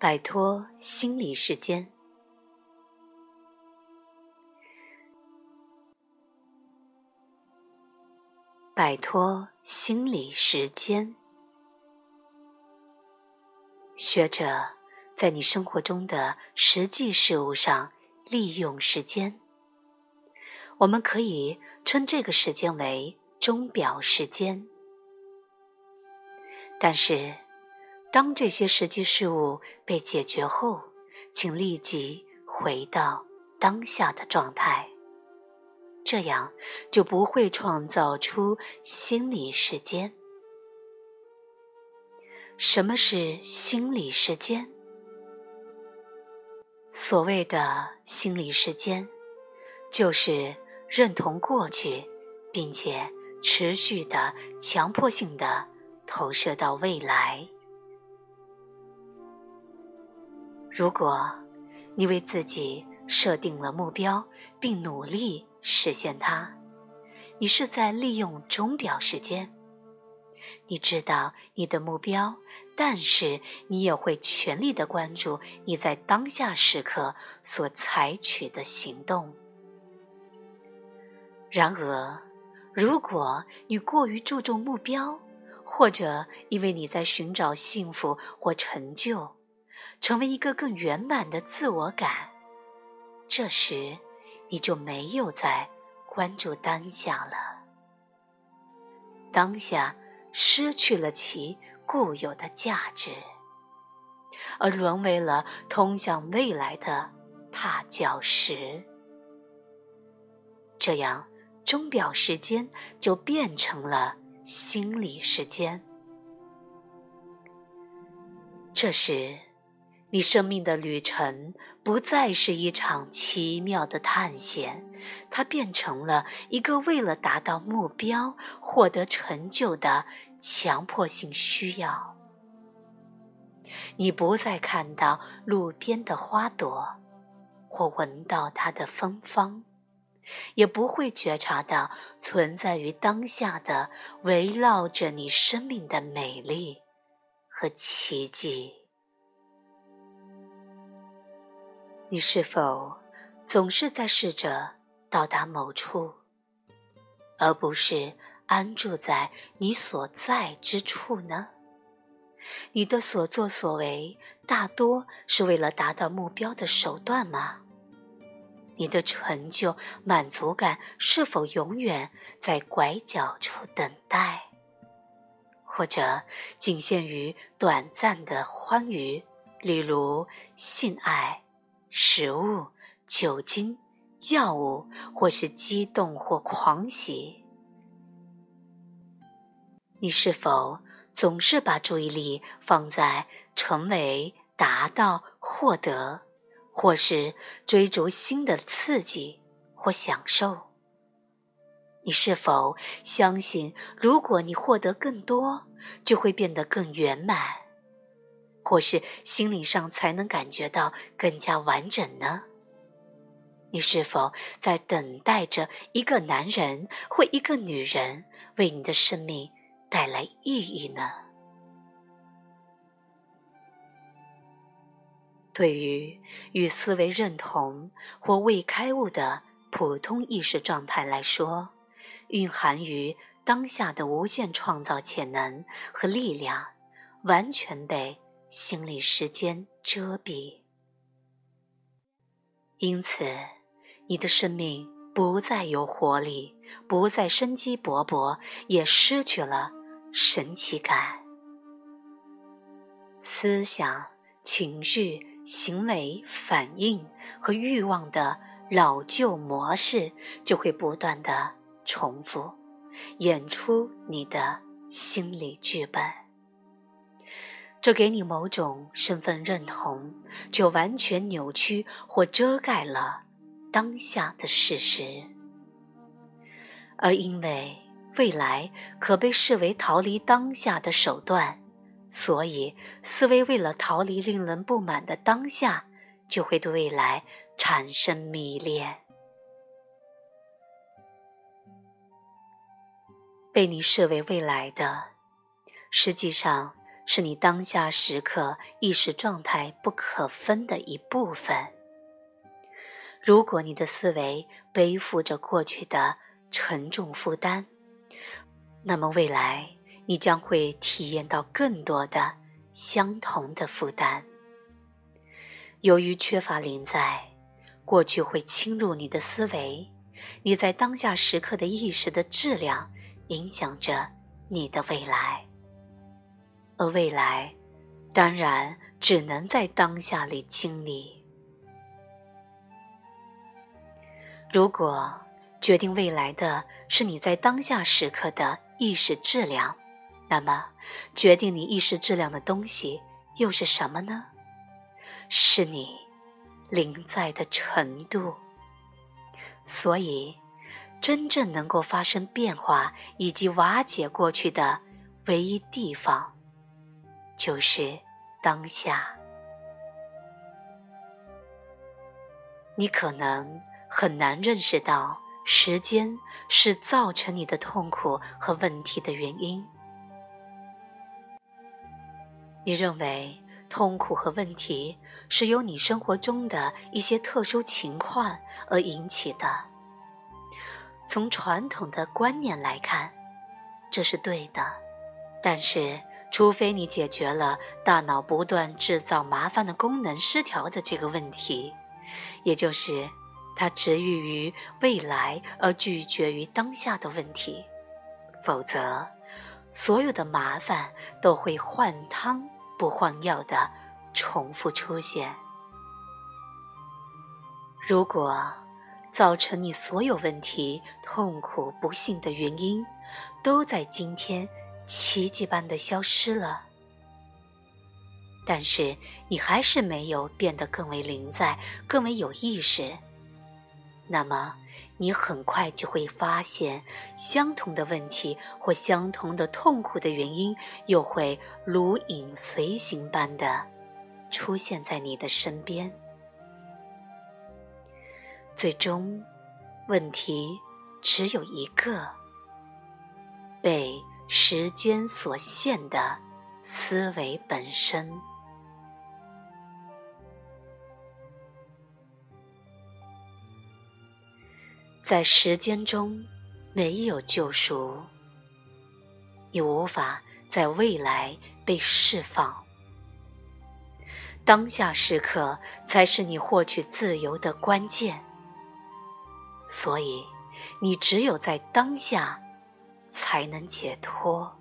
摆脱心理时间，摆脱心理时间。学着在你生活中的实际事物上利用时间。我们可以称这个时间为钟表时间。但是，当这些实际事物被解决后，请立即回到当下的状态，这样就不会创造出心理时间。什么是心理时间？所谓的心理时间，就是认同过去，并且持续的强迫性的投射到未来。如果你为自己设定了目标，并努力实现它，你是在利用钟表时间。你知道你的目标，但是你也会全力的关注你在当下时刻所采取的行动。然而，如果你过于注重目标，或者因为你在寻找幸福或成就，成为一个更圆满的自我感，这时你就没有在关注当下了。当下。失去了其固有的价值，而沦为了通向未来的踏脚石。这样，钟表时间就变成了心理时间。这时，你生命的旅程不再是一场奇妙的探险，它变成了一个为了达到目标、获得成就的强迫性需要。你不再看到路边的花朵，或闻到它的芬芳，也不会觉察到存在于当下的围绕着你生命的美丽和奇迹。你是否总是在试着到达某处，而不是安住在你所在之处呢？你的所作所为大多是为了达到目标的手段吗？你的成就满足感是否永远在拐角处等待，或者仅限于短暂的欢愉，例如性爱？食物、酒精、药物，或是激动或狂喜，你是否总是把注意力放在成为、达到、获得，或是追逐新的刺激或享受？你是否相信，如果你获得更多，就会变得更圆满？或是心理上才能感觉到更加完整呢？你是否在等待着一个男人或一个女人为你的生命带来意义呢？对于与思维认同或未开悟的普通意识状态来说，蕴含于当下的无限创造潜能和力量，完全被。心理时间遮蔽，因此你的生命不再有活力，不再生机勃勃，也失去了神奇感。思想、情绪、行为反应和欲望的老旧模式就会不断的重复，演出你的心理剧本。这给你某种身份认同，就完全扭曲或遮盖了当下的事实。而因为未来可被视为逃离当下的手段，所以思维为了逃离令人不满的当下，就会对未来产生迷恋。被你视为未来的，实际上。是你当下时刻意识状态不可分的一部分。如果你的思维背负着过去的沉重负担，那么未来你将会体验到更多的相同的负担。由于缺乏临在，过去会侵入你的思维，你在当下时刻的意识的质量影响着你的未来。而未来，当然只能在当下里经历。如果决定未来的是你在当下时刻的意识质量，那么决定你意识质量的东西又是什么呢？是你临在的程度。所以，真正能够发生变化以及瓦解过去的唯一地方。就是当下，你可能很难认识到时间是造成你的痛苦和问题的原因。你认为痛苦和问题是由你生活中的一些特殊情况而引起的。从传统的观念来看，这是对的，但是。除非你解决了大脑不断制造麻烦的功能失调的这个问题，也就是它执欲于未来而拒绝于当下的问题，否则所有的麻烦都会换汤不换药的重复出现。如果造成你所有问题、痛苦、不幸的原因都在今天。奇迹般的消失了，但是你还是没有变得更为灵在、更为有意识。那么，你很快就会发现，相同的问题或相同的痛苦的原因，又会如影随形般的出现在你的身边。最终，问题只有一个：被。时间所限的思维本身，在时间中没有救赎，你无法在未来被释放。当下时刻才是你获取自由的关键，所以你只有在当下。才能解脱。